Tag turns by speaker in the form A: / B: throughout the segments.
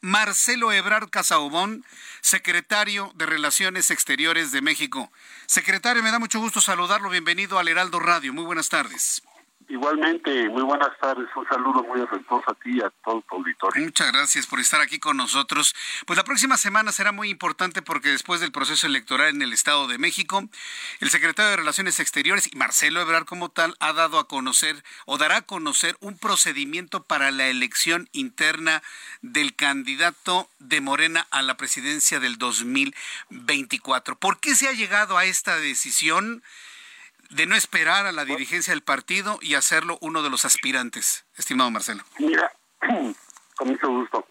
A: Marcelo Ebrard Casaubón, secretario de Relaciones Exteriores de México. Secretario, me da mucho gusto saludarlo. Bienvenido al Heraldo Radio. Muy buenas tardes.
B: Igualmente, muy buenas tardes. Un saludo muy afectuoso a ti y a todo tu auditorio.
A: Muchas gracias por estar aquí con nosotros. Pues la próxima semana será muy importante porque después del proceso electoral en el Estado de México, el secretario de Relaciones Exteriores y Marcelo Ebrard como tal ha dado a conocer o dará a conocer un procedimiento para la elección interna del candidato de Morena a la presidencia del 2024. ¿Por qué se ha llegado a esta decisión? De no esperar a la dirigencia del partido y hacerlo uno de los aspirantes, estimado Marcelo?
B: Mira, con mucho gusto.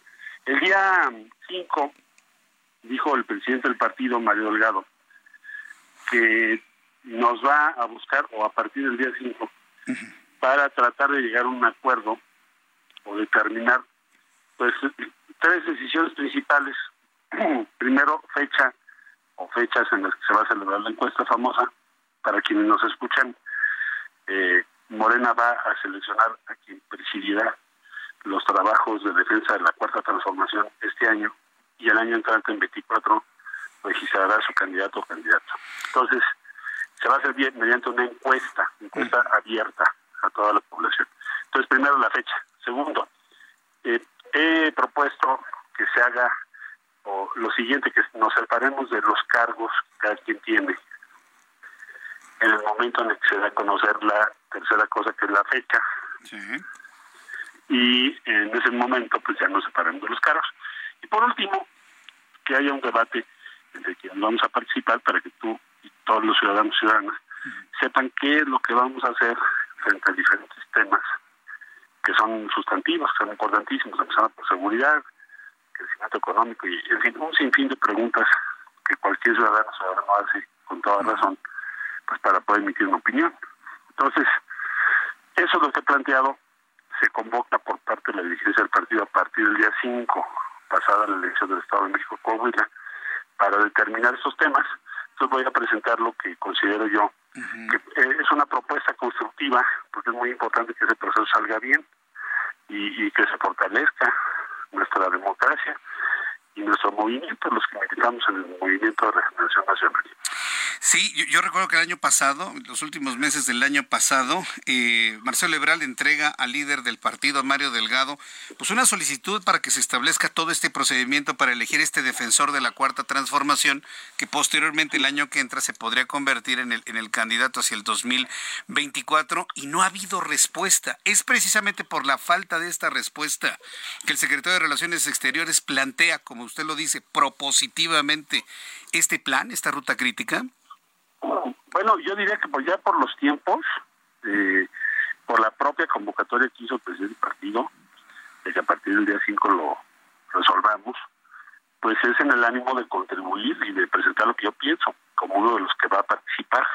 B: El día 5 dijo el presidente del partido, Mario Delgado, que nos va a buscar, o a partir del día 5, para tratar de llegar a un acuerdo o determinar pues tres decisiones principales. Primero, fecha o fechas en las que se va a celebrar la encuesta famosa, para quienes nos escuchan, eh, Morena va a seleccionar a quien presidirá los trabajos de defensa de la cuarta transformación este año y el año entrante en 24 registrará su candidato o candidata. Entonces, se va a hacer bien mediante una encuesta, encuesta abierta a toda la población. Entonces, primero la fecha. Segundo, eh, he propuesto que se haga o lo siguiente, que nos separemos de los cargos que cada quien tiene en el momento en el que se da a conocer la tercera cosa que es la fecha. Y en ese momento pues ya nos separamos de los cargos. Y por último, que haya un debate entre quienes vamos a participar para que tú y todos los ciudadanos y ciudadanas sepan qué es lo que vamos a hacer frente a diferentes temas que son sustantivos, que son importantísimos, empezando por seguridad, crecimiento económico y, en fin, un sinfín de preguntas que cualquier ciudadano ciudadano hace con toda razón pues para poder emitir una opinión. Entonces, eso lo que he planteado se convoca por parte de la dirigencia del partido a partir del día 5, pasada la elección del Estado de México Coahuila, para determinar esos temas. Entonces voy a presentar lo que considero yo que eh, es una propuesta constructiva, porque es muy importante que ese proceso salga bien y, y que se fortalezca nuestra democracia y nuestro movimiento, los que militamos en el movimiento de regeneración nacional.
A: Sí, yo, recuerdo que el año pasado, los últimos meses del año pasado, eh, Marcelo Ebrard entrega al líder del partido, Mario Delgado, pues una solicitud para que se establezca todo este procedimiento para elegir este defensor de la cuarta transformación, que posteriormente el año que entra se podría convertir en el, en el candidato hacia el 2024, y no ha habido respuesta. Es precisamente por la falta de esta respuesta que el secretario de Relaciones Exteriores plantea, como usted lo dice, propositivamente este plan, esta ruta crítica.
B: Bueno, yo diría que pues ya por los tiempos, eh, por la propia convocatoria que hizo el presidente del partido, de que a partir del día 5 lo resolvamos, pues es en el ánimo de contribuir y de presentar lo que yo pienso como uno de los que va a participar.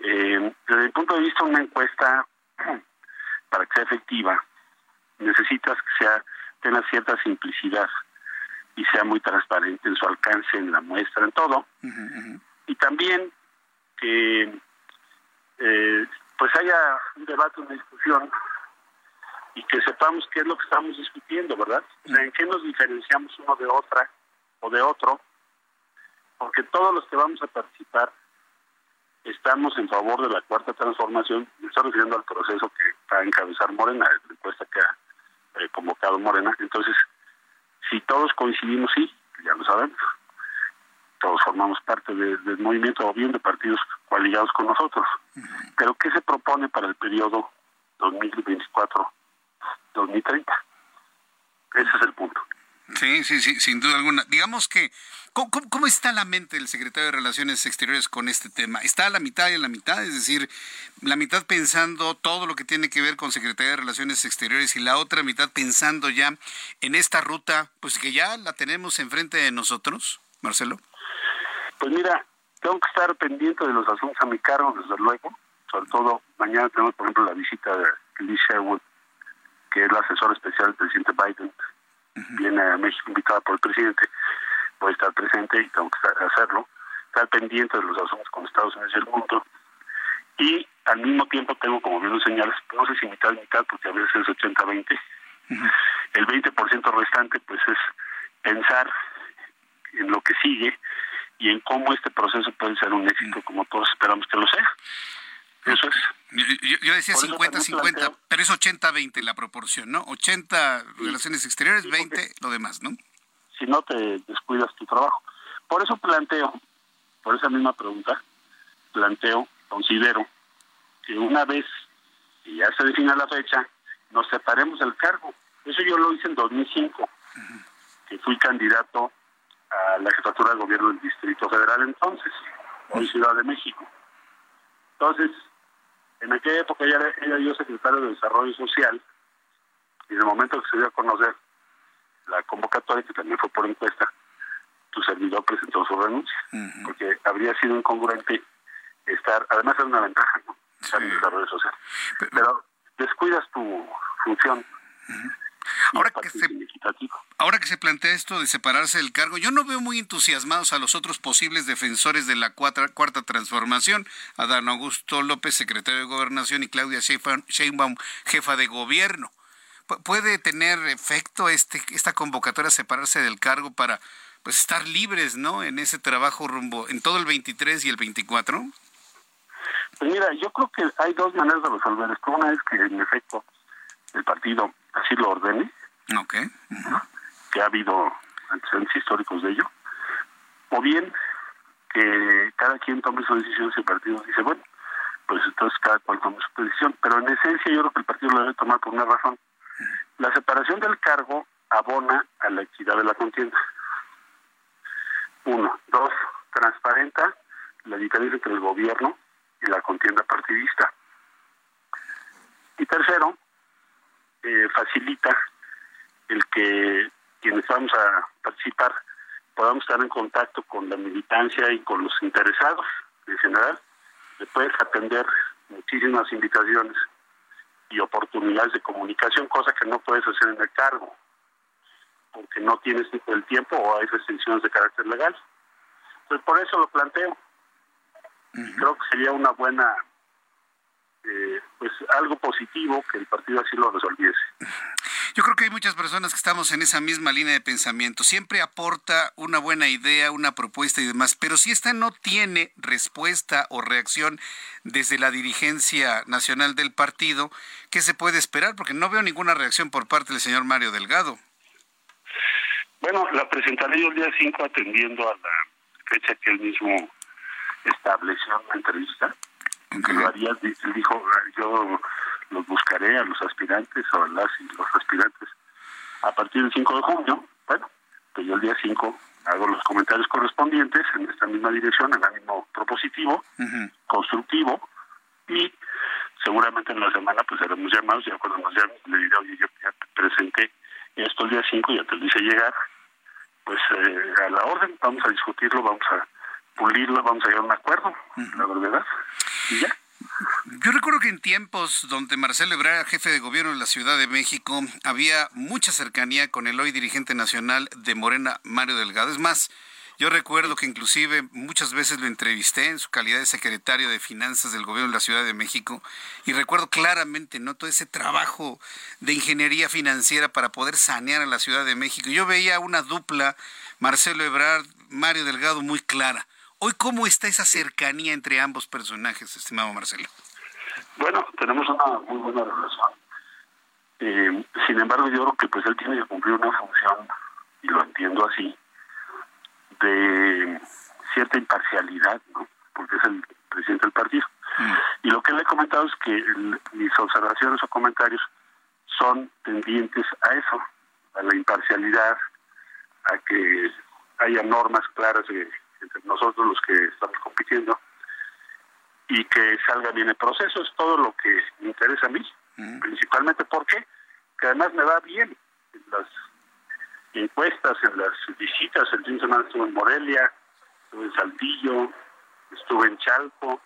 B: Eh, desde mi punto de vista, una encuesta, para que sea efectiva, necesitas que sea tenga cierta simplicidad y sea muy transparente en su alcance, en la muestra, en todo. Y también que eh, pues haya un debate, una discusión y que sepamos qué es lo que estamos discutiendo, ¿verdad? O sea, en qué nos diferenciamos uno de otra o de otro, porque todos los que vamos a participar estamos en favor de la cuarta transformación, me estoy refiriendo al proceso que va a encabezar Morena, la encuesta que ha eh, convocado Morena, entonces, si todos coincidimos, sí, ya lo sabemos, todos formamos parte del movimiento o bien de partidos coaligados con nosotros. Pero ¿qué se propone para el periodo 2024-2030? Ese es el punto.
A: Sí, sí, sí, sin duda alguna. Digamos que ¿Cómo, está la mente del secretario de Relaciones Exteriores con este tema? ¿Está a la mitad y a la mitad? Es decir, la mitad pensando todo lo que tiene que ver con Secretaría de Relaciones Exteriores y la otra mitad pensando ya en esta ruta, pues que ya la tenemos enfrente de nosotros, Marcelo.
B: Pues mira, tengo que estar pendiente de los asuntos a mi cargo, desde luego. Sobre todo, mañana tenemos, por ejemplo, la visita de Lee Sherwood, que es la asesora especial del presidente Biden. Viene a México invitada por el presidente voy a estar presente y tengo que hacerlo, estar pendiente de los asuntos con Estados Unidos y el mundo. Y al mismo tiempo tengo, como bien lo señalas, no sé si mitad y mitad, porque a veces es 80-20. El 20% restante, pues es pensar en lo que sigue y en cómo este proceso puede ser un éxito, como todos esperamos que lo sea. Eso es.
A: Yo, decía 50-50, pero es 80-20 la proporción, ¿no? 80 relaciones exteriores, 20 lo demás, ¿no?
B: si no te descuidas tu trabajo. Por eso planteo, por esa misma pregunta, planteo, considero que una vez que ya se defina la fecha, nos separemos del cargo. Eso yo lo hice en 2005, que fui candidato a la jefatura de gobierno del Distrito Federal entonces, hoy Ciudad de México. Entonces, en aquella época ya era, yo secretario de Desarrollo Social, y en el momento que se dio a conocer la convocatoria, que también fue por encuesta, tu servidor presentó su renuncia, porque habría sido incongruente estar, además es una ventaja, ¿no? Estar en desarrollo social. Pero, descuidas tu función.
A: Ahora que, se, ahora que se plantea esto de separarse del cargo, yo no veo muy entusiasmados a los otros posibles defensores de la cuarta, cuarta transformación, Adán Augusto López, secretario de Gobernación, y Claudia Sheinbaum, jefa de gobierno. ¿Puede tener efecto este esta convocatoria separarse del cargo para pues estar libres, ¿no? En ese trabajo rumbo en todo el 23 y el 24?
B: Pues mira, yo creo que hay dos maneras de resolver esto. Una es que en efecto el partido así lo ordene.
A: Ok.
B: Que ha habido antecedentes históricos de ello. O bien que cada quien tome su decisión si el partido dice, bueno, pues entonces cada cual tome su decisión. Pero en esencia yo creo que el partido lo debe tomar por una razón. La separación del cargo abona a la equidad de la contienda. Uno. Dos, transparenta la diferencia entre el gobierno y la contienda partidista. Y tercero, eh, facilita el que quienes vamos a participar podamos estar en contacto con la militancia y con los interesados en general. Después atender muchísimas invitaciones y oportunidades de comunicación, cosa que no puedes hacer en el cargo, porque no tienes el tiempo o hay restricciones de carácter legal. Entonces, por eso lo planteo. Creo que sería una buena, eh, pues algo positivo que el partido así lo resolviese.
A: Yo creo que hay muchas personas que estamos en esa misma línea de pensamiento. Siempre aporta una buena idea, una propuesta y demás, pero si esta no tiene respuesta o reacción desde la dirigencia nacional del partido, ¿qué se puede esperar? Porque no veo ninguna reacción por parte del señor Mario Delgado.
B: Bueno, la presentaré yo el día 5 atendiendo a la fecha que él mismo estableció en la entrevista. Lo dijo, yo los buscaré a los aspirantes o a las y los aspirantes a partir del 5 de junio. Bueno, pues yo el día 5 hago los comentarios correspondientes en esta misma dirección, en el mismo propositivo, constructivo, y seguramente en la semana pues haremos llamados, ya cuando nos llamen le diré, oye, yo ya te presenté esto el día 5, ya te lo hice llegar, pues eh, a la orden, vamos a discutirlo, vamos a pulirlo, vamos a llegar a un acuerdo, la verdad,
A: Yo recuerdo que en tiempos donde Marcelo Ebrard era jefe de gobierno de la Ciudad de México, había mucha cercanía con el hoy dirigente nacional de Morena, Mario Delgado. Es más, yo recuerdo que inclusive muchas veces lo entrevisté en su calidad de secretario de Finanzas del gobierno de la Ciudad de México y recuerdo claramente ¿no? todo ese trabajo de ingeniería financiera para poder sanear a la Ciudad de México. Yo veía una dupla, Marcelo Ebrard, Mario Delgado, muy clara. Hoy, ¿cómo está esa cercanía entre ambos personajes, estimado Marcelo?
B: Bueno, tenemos una muy buena relación. Eh, sin embargo, yo creo que pues él tiene que cumplir una función, y lo entiendo así, de cierta imparcialidad, ¿no? Porque es el presidente del partido. Mm. Y lo que le he comentado es que mis observaciones o comentarios son tendientes a eso, a la imparcialidad, a que haya normas claras entre nosotros los que estamos compitiendo y que salga bien el proceso. Es todo lo que me interesa a mí, principalmente porque que además me va bien en las encuestas, en las visitas. El fin de semana estuve en Morelia, estuve en Saltillo, estuve en Chalco.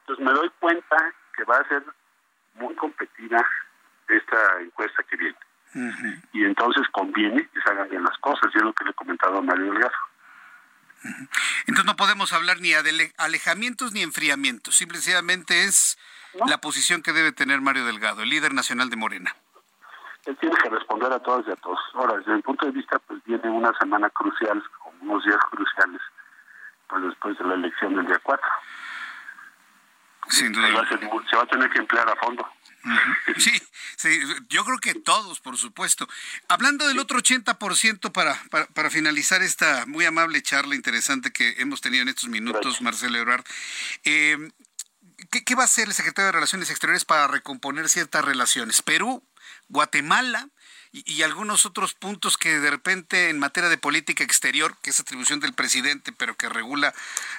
B: Entonces me doy cuenta que va a ser muy competida esta encuesta que viene. Y entonces conviene que se hagan bien las cosas, y es lo que le he comentado a Mario Delgado.
A: Entonces no podemos hablar ni de alejamientos ni enfriamientos, simplemente es la posición que debe tener Mario Delgado, el líder nacional de Morena.
B: Él tiene que responder a todas y a todos. Ahora, desde mi punto de vista, pues viene una semana crucial, unos días cruciales, pues después de la elección del día 4.
A: Sin duda.
B: Se va, a tener que emplear a fondo.
A: Sí, sí, yo creo que todos, por supuesto. Hablando del otro 80% para, para, para finalizar esta muy amable charla interesante que hemos tenido en estos minutos, Marcelo Ebrard, eh, ¿qué, ¿qué va a hacer el secretario de Relaciones Exteriores para recomponer ciertas relaciones? Perú, Guatemala, y, algunos otros puntos que de repente en materia de política exterior, que es atribución del presidente, pero que regula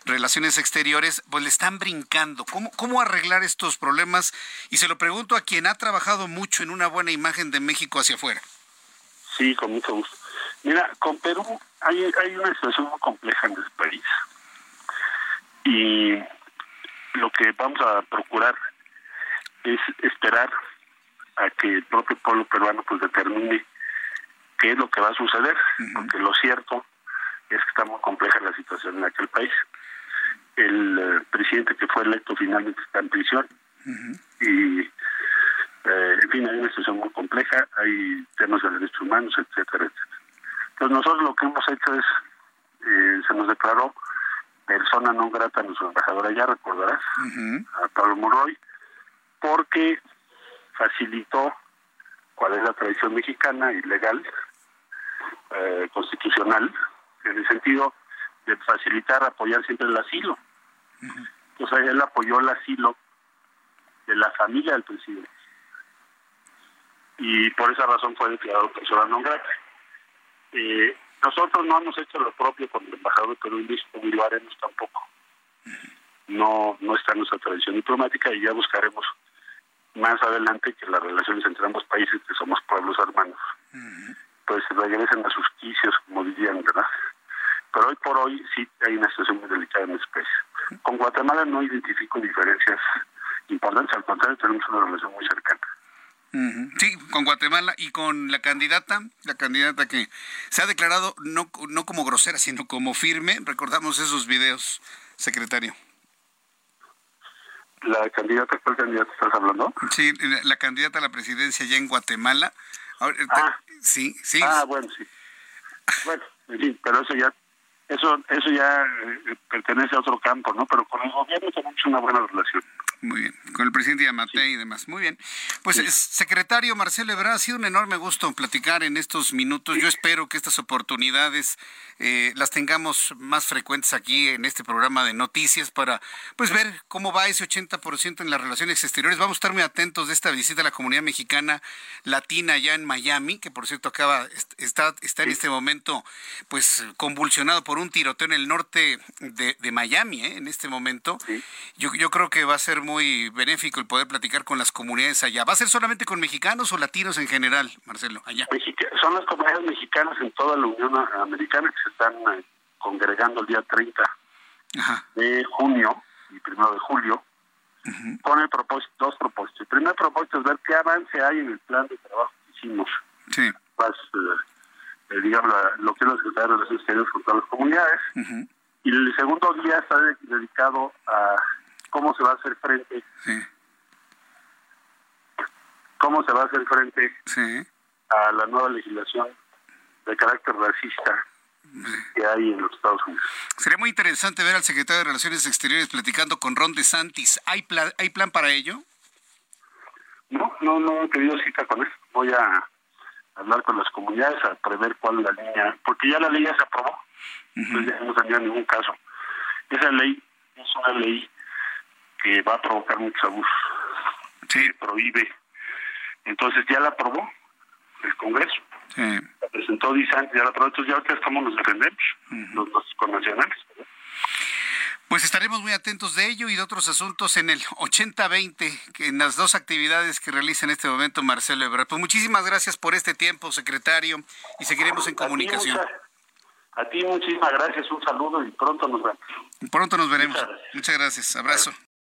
A: relaciones exteriores, pues le están brincando. ¿Cómo, cómo arreglar estos problemas? Y se lo pregunto a quien ha trabajado mucho en una buena imagen de México hacia afuera.
B: Sí, con mucho gusto. Mira, con Perú hay, hay una situación muy compleja en el país. Y lo que vamos a procurar es esperar a que el propio pueblo peruano pues determine qué es lo que va a suceder, porque lo cierto es que está muy compleja la situación en aquel país. El eh, presidente que fue electo finalmente está en prisión y, eh, en fin, hay una situación muy compleja, hay temas de derechos humanos, etcétera, etcétera. Entonces nosotros lo que hemos hecho es, eh, se nos declaró persona no grata a nuestro embajador allá, recordarás, a Pablo Monroy, porque facilitó cuál es la tradición mexicana y legal, eh, constitucional, en el sentido de facilitar, apoyar siempre el asilo. Entonces él apoyó el asilo de la familia del presidente. Y por esa razón fue declarado persona no grata. Eh, nosotros no hemos hecho lo propio con el embajador de Perú lo haremos tampoco. No, no está en nuestra tradición diplomática y ya buscaremos más adelante que las relaciones entre ambos países, que somos pueblos hermanos, pues regresen a sus quicios, como dirían, ¿verdad? Pero hoy por hoy sí hay una situación muy delicada en país. Con Guatemala no identifico diferencias importantes, al contrario, tenemos una relación muy cercana.
A: Sí, con Guatemala y con la candidata, la candidata que se ha declarado no, no como grosera, sino como firme. Recordamos esos videos, secretario.
B: ¿La candidata, cuál candidata estás hablando?
A: Sí, la, candidata a la presidencia ya en Guatemala.
B: ah,
A: sí, sí.
B: Ah, bueno, sí. Bueno, sí, pero eso ya eso eso ya eh, pertenece a otro campo, ¿no? Pero con el gobierno tenemos una buena relación.
A: Muy bien, con el presidente Yamate y demás. Muy bien. Pues, secretario Marcelo Ebrard, ha sido un enorme gusto platicar en estos minutos. Yo espero que estas oportunidades eh, las tengamos más frecuentes aquí en este programa de noticias para pues ver cómo va ese 80% en las relaciones exteriores. Vamos a estar muy atentos de esta visita a la comunidad mexicana latina allá en Miami, que por cierto acaba, está, está en este momento pues convulsionado por un tiroteo en el norte de, Miami, ¿eh? en este momento. Yo, yo creo que va a ser muy benéfico el poder platicar con las comunidades allá. ¿Va a ser solamente con mexicanos o latinos en general, Marcelo, allá?
B: son las comunidades mexicanas en toda la Unión Americana que se están eh, congregando el día 30 de junio y primero de julio con el propósito, dos propósitos. El primer propósito es ver qué avance hay en el plan de trabajo que hicimos.
A: Sí.
B: Más, eh, eh, digamos, lo que es la Secretaría de Relaciones Exteriores con todas las comunidades. Y el segundo día está dedicado a cómo se va a hacer frente. ¿Cómo se va a hacer frente a la nueva legislación de carácter racista que hay en los Estados Unidos?
A: Sería muy interesante ver al secretario de Relaciones Exteriores platicando con Ron DeSantis. ¿Hay plan, ¿hay plan para ello?
B: No, no, no he tenido cita con él. Voy a hablar con las comunidades a prever cuál es la línea, porque ya la ley ya se aprobó, entonces ya no tendría ningún caso. Esa ley es una ley que va a provocar muchos abusos.
A: Sí.
B: prohíbe. Entonces ya la aprobó el Congreso.
A: Sí.
B: la presentó Disanti, ya la presentó, ya ahorita cómo nos defendemos, los, los connacionales.
A: Pues estaremos muy atentos de ello y de otros asuntos en el 80-20, que en las dos actividades que realiza en este momento Marcelo Ebrard. Pues muchísimas gracias por este tiempo, secretario, y seguiremos en comunicación.
B: A ti, muchísimas gracias, un saludo y pronto nos vemos.
A: Pronto nos veremos. Muchas gracias, abrazo.